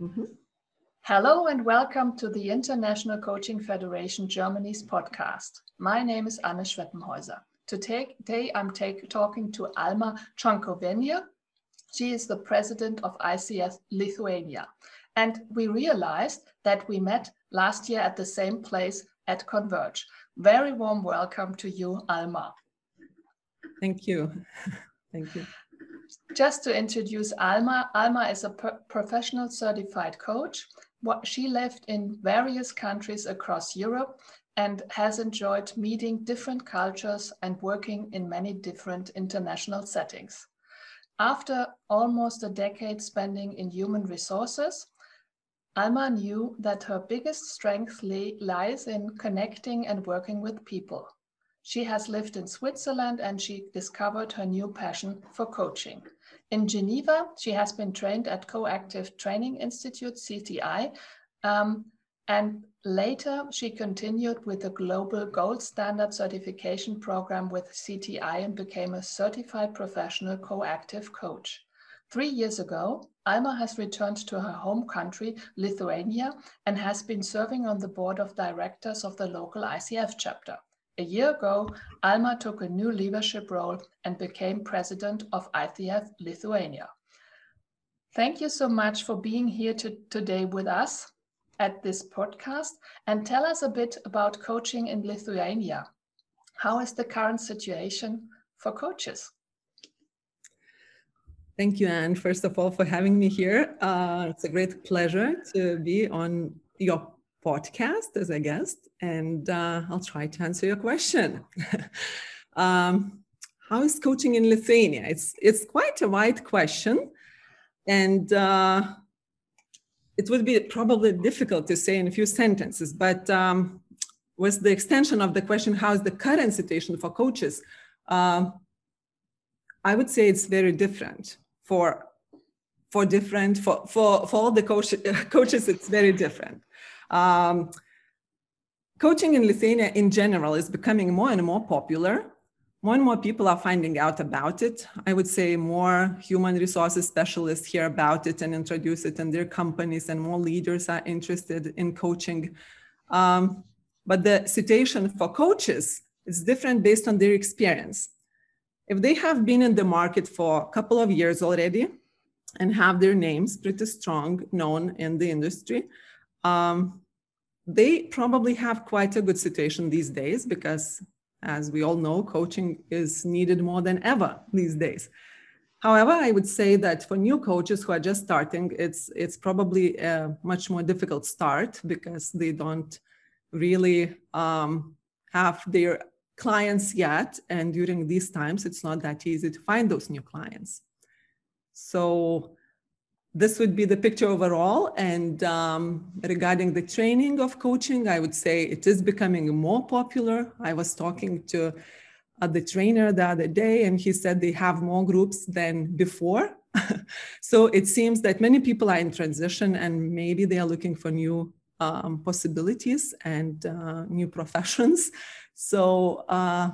Mm-hmm. Hello and welcome to the International Coaching Federation Germany's podcast. My name is Anne Schweppenhäuser. Today I'm take, talking to Alma Chankovenia. She is the president of ICF Lithuania. And we realized that we met last year at the same place at Converge. Very warm welcome to you, Alma. Thank you. Thank you. Just to introduce Alma, Alma is a professional certified coach. She lived in various countries across Europe and has enjoyed meeting different cultures and working in many different international settings. After almost a decade spending in human resources, Alma knew that her biggest strength lies in connecting and working with people. She has lived in Switzerland and she discovered her new passion for coaching. In Geneva, she has been trained at Coactive Training Institute, CTI, um, and later she continued with the Global Gold Standard Certification Program with CTI and became a certified professional coactive coach. Three years ago, Alma has returned to her home country, Lithuania, and has been serving on the board of directors of the local ICF chapter. A year ago, Alma took a new leadership role and became president of ICF Lithuania. Thank you so much for being here to, today with us at this podcast and tell us a bit about coaching in Lithuania. How is the current situation for coaches? Thank you, Anne, first of all, for having me here. Uh, it's a great pleasure to be on your podcast as a guest, and uh, I'll try to answer your question. um, how is coaching in Lithuania? It's it's quite a wide question, and uh, it would be probably difficult to say in a few sentences. But um, with the extension of the question, how is the current situation for coaches? Um, I would say it's very different for for different for for, for all the coach, coaches. It's very different. Um, coaching in Lithuania in general is becoming more and more popular. More and more people are finding out about it. I would say more human resources specialists hear about it and introduce it in their companies, and more leaders are interested in coaching. Um, but the situation for coaches is different based on their experience. If they have been in the market for a couple of years already and have their names pretty strong, known in the industry, um, they probably have quite a good situation these days because, as we all know, coaching is needed more than ever these days. However, I would say that for new coaches who are just starting, it's it's probably a much more difficult start because they don't really um, have their clients yet, and during these times, it's not that easy to find those new clients. So this would be the picture overall. And um, regarding the training of coaching, I would say it is becoming more popular. I was talking to uh, the trainer the other day, and he said they have more groups than before. so it seems that many people are in transition and maybe they are looking for new um, possibilities and uh, new professions. So uh,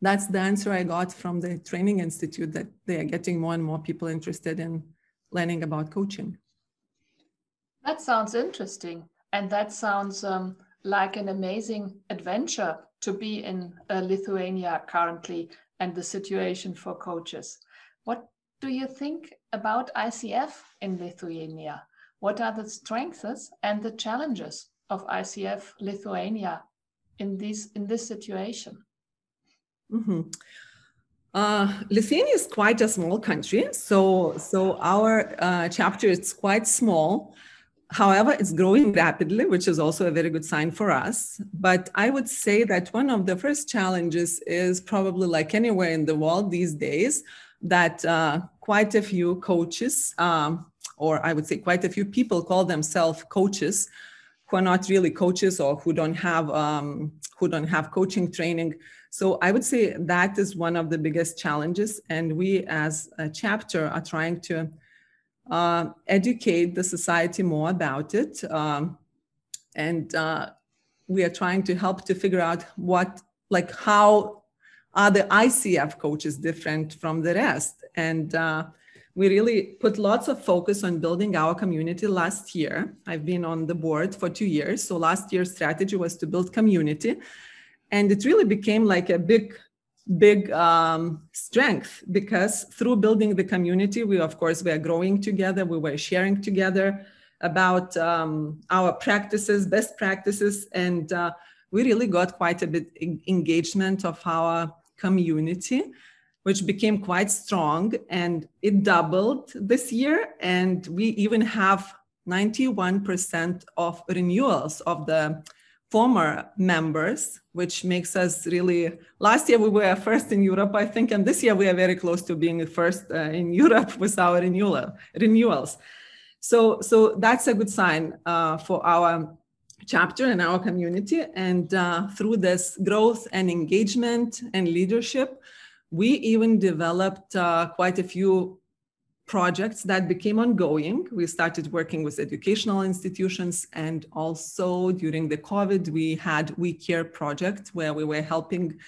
that's the answer I got from the training institute that they are getting more and more people interested in learning about coaching. That sounds interesting. And that sounds um, like an amazing adventure to be in uh, Lithuania currently and the situation for coaches. What do you think about ICF in Lithuania? What are the strengths and the challenges of ICF Lithuania in this in this situation? Mm-hmm. Uh, Lithuania is quite a small country, so so our uh, chapter is quite small. However, it's growing rapidly, which is also a very good sign for us. But I would say that one of the first challenges is probably like anywhere in the world these days, that uh, quite a few coaches, um, or I would say quite a few people, call themselves coaches, who are not really coaches or who don't have um, who don't have coaching training so I would say that is one of the biggest challenges. And we as a chapter are trying to uh, educate the society more about it. Um, and uh, we are trying to help to figure out what, like how are the ICF coaches different from the rest? And uh, we really put lots of focus on building our community last year. I've been on the board for two years. So last year's strategy was to build community. And it really became like a big, big um, strength because through building the community, we, of course, were growing together, we were sharing together about um, our practices, best practices, and uh, we really got quite a bit engagement of our community which became quite strong. And it doubled this year. And we even have 91% of renewals of the former members, which makes us really. Last year we were first in Europe, I think, and this year we are very close to being first uh, in Europe with our renewal renewals. So, so that's a good sign uh, for our chapter and our community. And uh, through this growth and engagement and leadership, we even developed uh, quite a few projects that became ongoing. We started working with educational institutions, and also during the COVID, we had We Care project where we were helping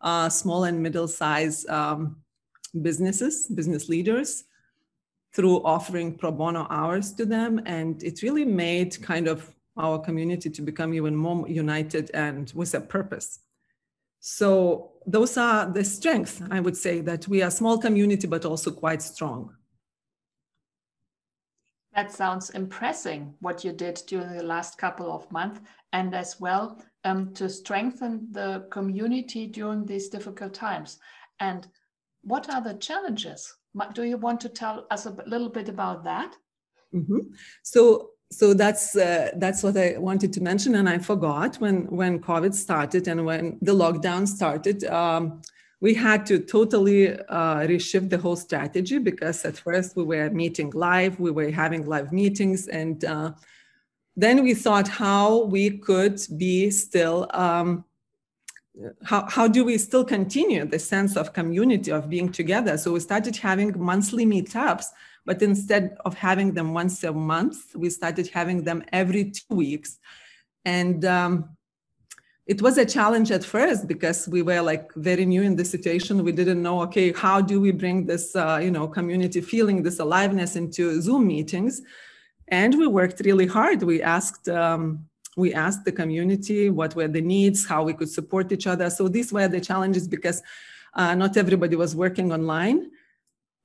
uh, small and middle-sized um, businesses, business leaders, through offering pro bono hours to them, and it really made kind of our community to become even more united and with a purpose. So those are the strengths, I would say, that we are a small community, but also quite strong. That sounds impressive, what you did during the last couple of months, and as well um, to strengthen the community during these difficult times. And what are the challenges? Do you want to tell us a little bit about that? Mm -hmm. So so that's uh, that's what I wanted to mention, and I forgot when when COVID started and when the lockdown started. Um, we had to totally uh, reshift the whole strategy because at first we were meeting live, we were having live meetings, and uh, then we thought how we could be still. Um, how, how do we still continue the sense of community of being together so we started having monthly meetups but instead of having them once a month, we started having them every two weeks. And um, it was a challenge at first because we were like very new in the situation. We didn't know, okay, how do we bring this, uh, you know, community feeling, this aliveness into Zoom meetings? And we worked really hard. We asked, um, we asked the community what were the needs, how we could support each other. So these were the challenges because uh, not everybody was working online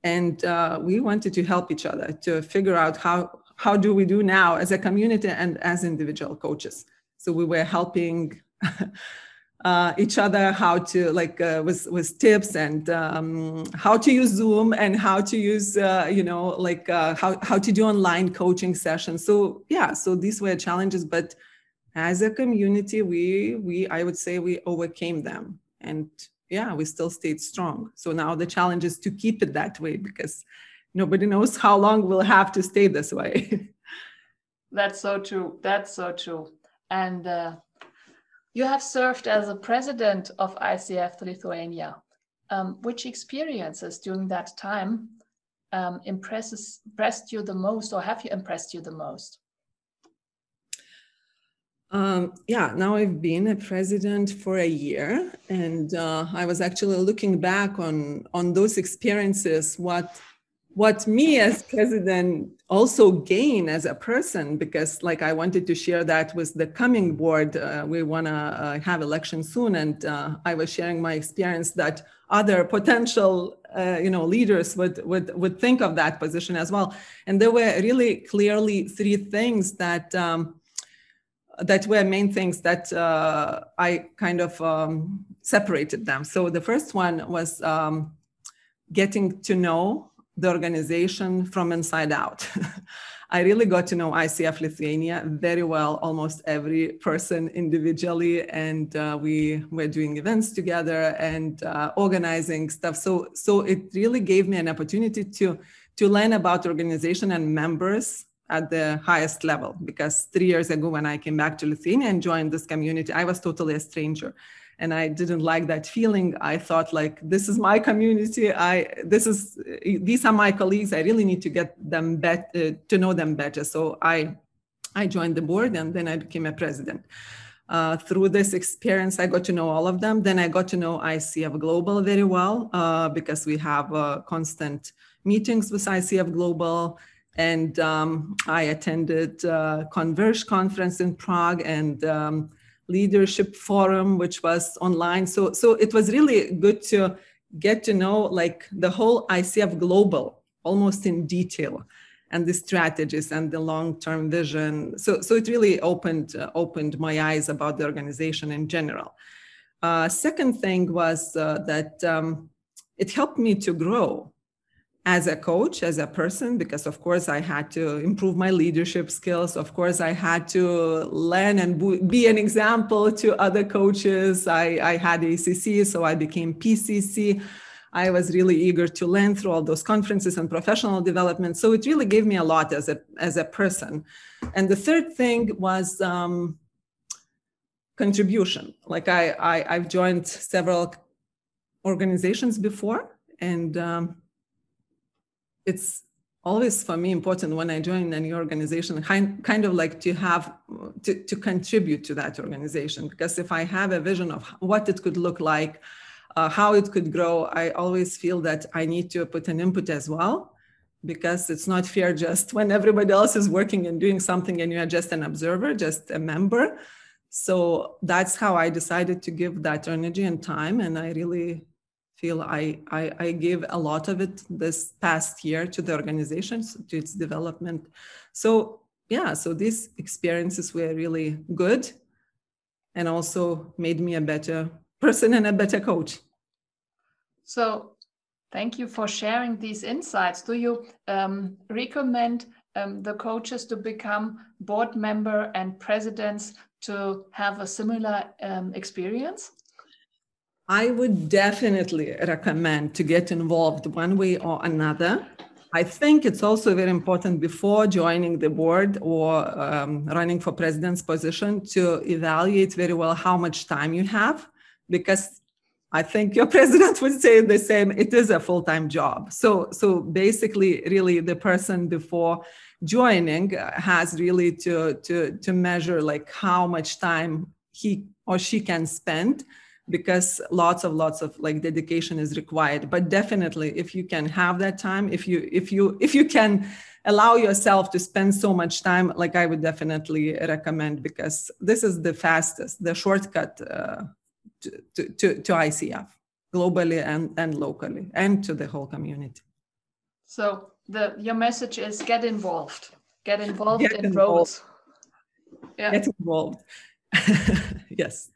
and uh, we wanted to help each other to figure out how how do we do now as a community and as individual coaches so we were helping uh, each other how to like uh, with with tips and um, how to use zoom and how to use uh, you know like uh, how, how to do online coaching sessions so yeah so these were challenges but as a community we we i would say we overcame them and yeah, we still stayed strong. So now the challenge is to keep it that way because nobody knows how long we'll have to stay this way. That's so true. That's so true. And uh, you have served as a president of ICF Lithuania. Um, which experiences during that time um, impresses impressed you the most, or have you impressed you the most? Um, yeah, now I've been a president for a year, and uh, I was actually looking back on on those experiences. What what me as president also gain as a person because like i wanted to share that with the coming board uh, we want to uh, have election soon and uh, i was sharing my experience that other potential uh, you know leaders would, would would think of that position as well and there were really clearly three things that um, that were main things that uh, I kind of um, separated them. So the first one was um, getting to know the organization from inside out. I really got to know ICF Lithuania very well, almost every person individually, and uh, we were doing events together and uh, organizing stuff. So, so it really gave me an opportunity to to learn about organization and members at the highest level because three years ago when i came back to lithuania and joined this community i was totally a stranger and i didn't like that feeling. I thought like this is my community. I this is these are my colleagues. I really need to get them better uh, to know them better. So i i joined the board and then i became a president. Uh, through this experience, I got to know all of them. Then I got to know ICF Global very well uh, because we have a constant meetings with ICF Global, and um, I attended uh, Converge conference in Prague and um, Leadership Forum, which was online. So, so it was really good to get to know like the whole ICF Global almost in detail and the strategies and the long-term vision. So, so it really opened uh, opened my eyes about the organization in general. Uh, second thing was uh, that um, it helped me to grow as a coach, as a person, because of course I had to improve my leadership skills. Of course, I had to learn and be an example to other coaches. I, I had ACC, so I became PCC. I was really eager to learn through all those conferences and professional development. So it really gave me a lot as a as a person. And the third thing was um, contribution. Like I, I I've joined several organizations before, and um, it's always for me important when I join any organization, kind, of like to have to, to contribute to that organization. Because if I have a vision of what it could look like, uh, how it could grow, I always feel that I need to put an input as well. Because it's not fair just when everybody else is working and doing something and you're just an observer, just a member. So that's how I decided to give that energy and time. And I really feel I, I, I gave a lot of it this past year to the organization, to its development. So yeah, so these experiences were really good and also made me a better person and a better coach. So thank you for sharing these insights. Do you um, recommend um, the coaches to become board member and presidents to have a similar um, experience? I would definitely recommend to get involved one way or another. I think it's also very important before joining the board or um, running for president's position to evaluate very well how much time you have, because I think your president would say the same. It is a full-time job. So, so basically, really, the person before joining has really to to to measure like how much time he or she can spend because lots of lots of like dedication is required. But definitely if you can have that time if you if you if you can allow yourself to spend so much time like i would definitely recommend because this is the fastest the shortcut uh, to, to, to icf globally and, and locally and to the whole community. So the your message is get involved. Get involved get in involved. roles yeah. get involved. Yes.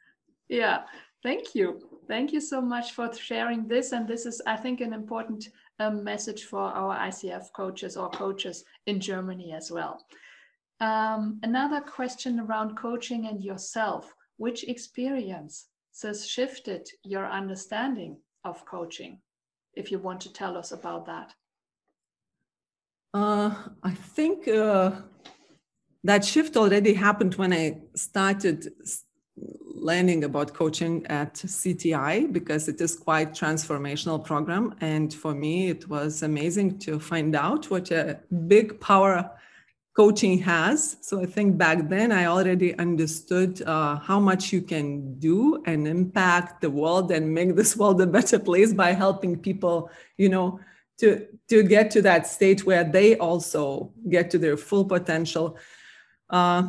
Yeah Thank you. Thank you so much for sharing this. And this is, I think, an important um, message for our ICF coaches or coaches in Germany as well. Um, another question around coaching and yourself. Which experience has shifted your understanding of coaching? If you want to tell us about that. Uh, I think uh, that shift already happened when I started learning about coaching at CTI because it is quite transformational program. And for me, it was amazing to find out what a big power coaching has. So I think back then I already understood uh, how much you can do and impact the world and make this world a better place by helping people, you know, to to get to that state where they also get to their full potential. Uh,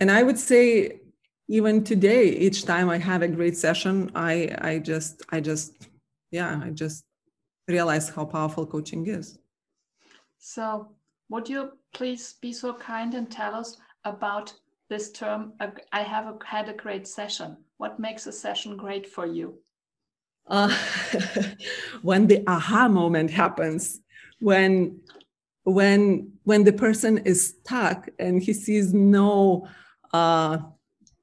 and I would say even today each time i have a great session i i just i just yeah i just realize how powerful coaching is. So would you please be so kind and tell us about this term i have a, had a great session. What makes a session great for you? Uh, when the aha moment happens when when when the person is stuck and he sees no uh,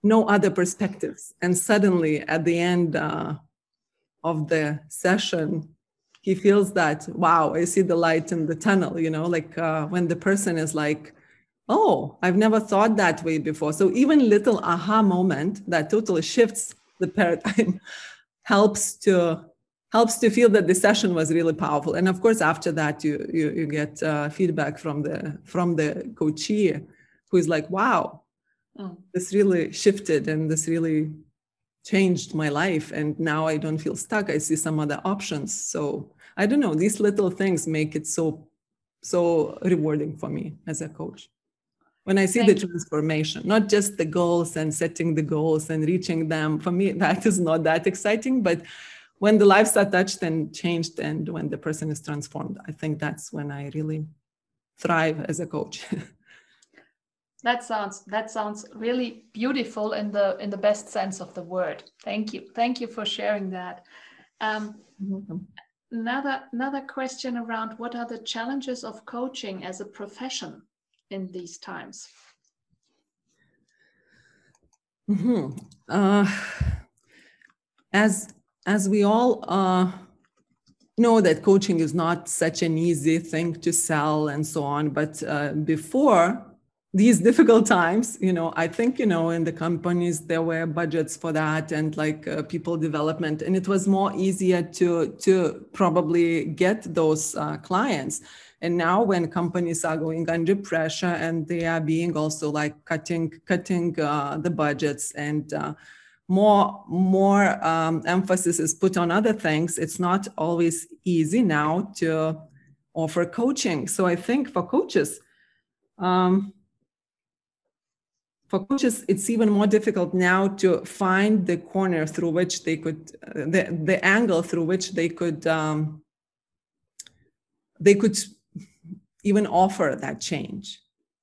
no other perspectives. And suddenly, at the end uh, of the session, he feels that, wow, I see the light in the tunnel, you know, like uh, when the person is like, oh, I've never thought that way before. So even little aha moment that totally shifts the paradigm helps to helps to feel that the session was really powerful. And of course, after that, you you, you get uh, feedback from the from the coachee, who is like, wow, oh. this really shifted and this really changed my life and now i don't feel stuck i see some other options so I don't know, these little things make it so so rewarding for me as a coach. When I see Thank the transformation, not just the goals and setting the goals and reaching them, for me that is not that exciting, but when the lives are touched and changed and when the person is transformed, I think that's when I really thrive as a coach. that sounds that sounds really beautiful in the in the best sense of the word. Thank you. Thank you for sharing that. Um, another another question around what are the challenges of coaching as a profession in these times? Mm-hmm. uh, as as we all uh, know that coaching is not such an easy thing to sell and so on but uh, before these difficult times you know i think you know in the companies there were budgets for that and like uh, people development. And it was more easier to to probably get those uh, clients. And now when companies are going under pressure and they are being also like cutting cutting uh, the budgets and uh, more more um, emphasis is put on other things it's not always easy now to offer coaching. So i think for coaches um, for coaches it's even more difficult now to find the corner through which they could uh, the, the angle through which they could um, they could even offer that change.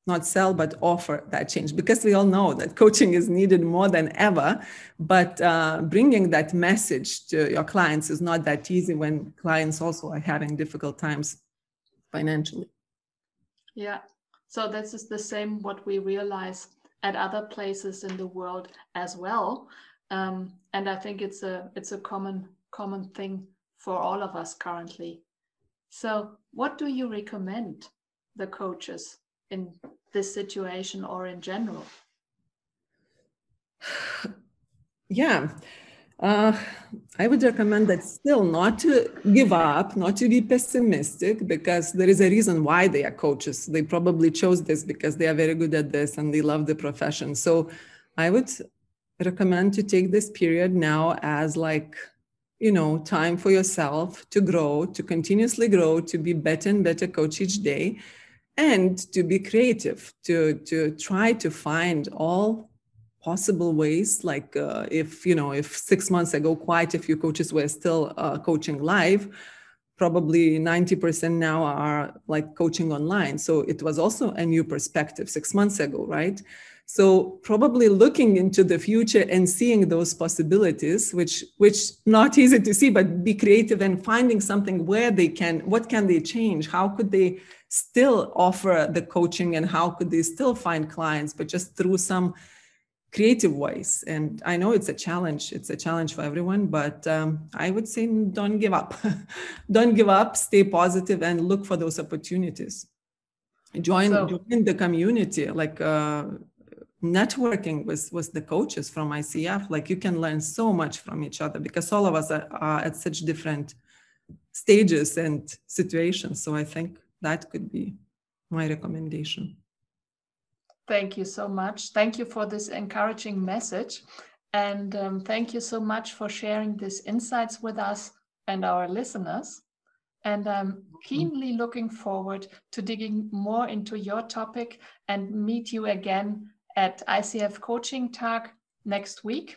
Not sell but offer that change. Because we all know that coaching is needed more than ever but uh, bringing that message to your clients is not that easy when clients also are having difficult times financially. Yeah. So this is the same what we realize at other places in the world as well. Um, and I think it's a it's a common common thing for all of us currently. So, what do you recommend the coaches in this situation or in general? Yeah, uh, I would recommend that still not to give up, not to be pessimistic, because there is a reason why they are coaches. They probably chose this because they are very good at this and they love the profession. So I would recommend to take this period now as like, you know, time for yourself to grow, to continuously grow, to be better and better coach each day, and to be creative, to to try to find all possible ways like uh, if you know if six months ago quite a few coaches were still uh, coaching live probably 90% now are like coaching online. So it was also a new perspective six months ago right? So probably looking into the future and seeing those possibilities which which not easy to see but be creative and finding something where they can what can they change? How could they still offer the coaching and how could they still find clients but just through some creative ways and i know it's a challenge it's a challenge for everyone but um, i would say don't give up. Don't give up stay positive and look for those opportunities. Join, so, join the community like uh, networking with with the coaches from icf like you can learn so much from each other because all of us are, are at such different stages and situations. So i think that could be my recommendation Thank you so much. Thank you for this encouraging message. And um, thank you so much for sharing these insights with us and our listeners. And I'm keenly looking forward to digging more into your topic and meet you again at ICF Coaching Tag next week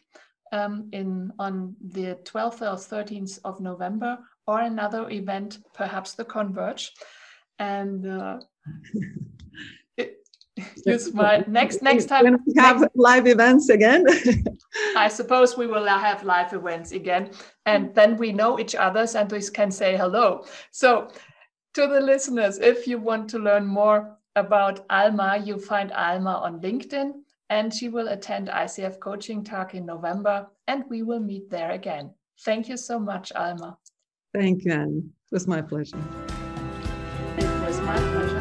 um, in on the 12th or 13th of November or another event, perhaps the Converge. And uh, use my next next time when we have next, live events again. I suppose we will have live events again and then we know each others and we can say hello. So to the listeners if you want to learn more about alma you find alma on linkedin and she will attend icf coaching talk in november and we will meet there again. Thank you so much alma. Thank you anne. It was my pleasure. It was my pleasure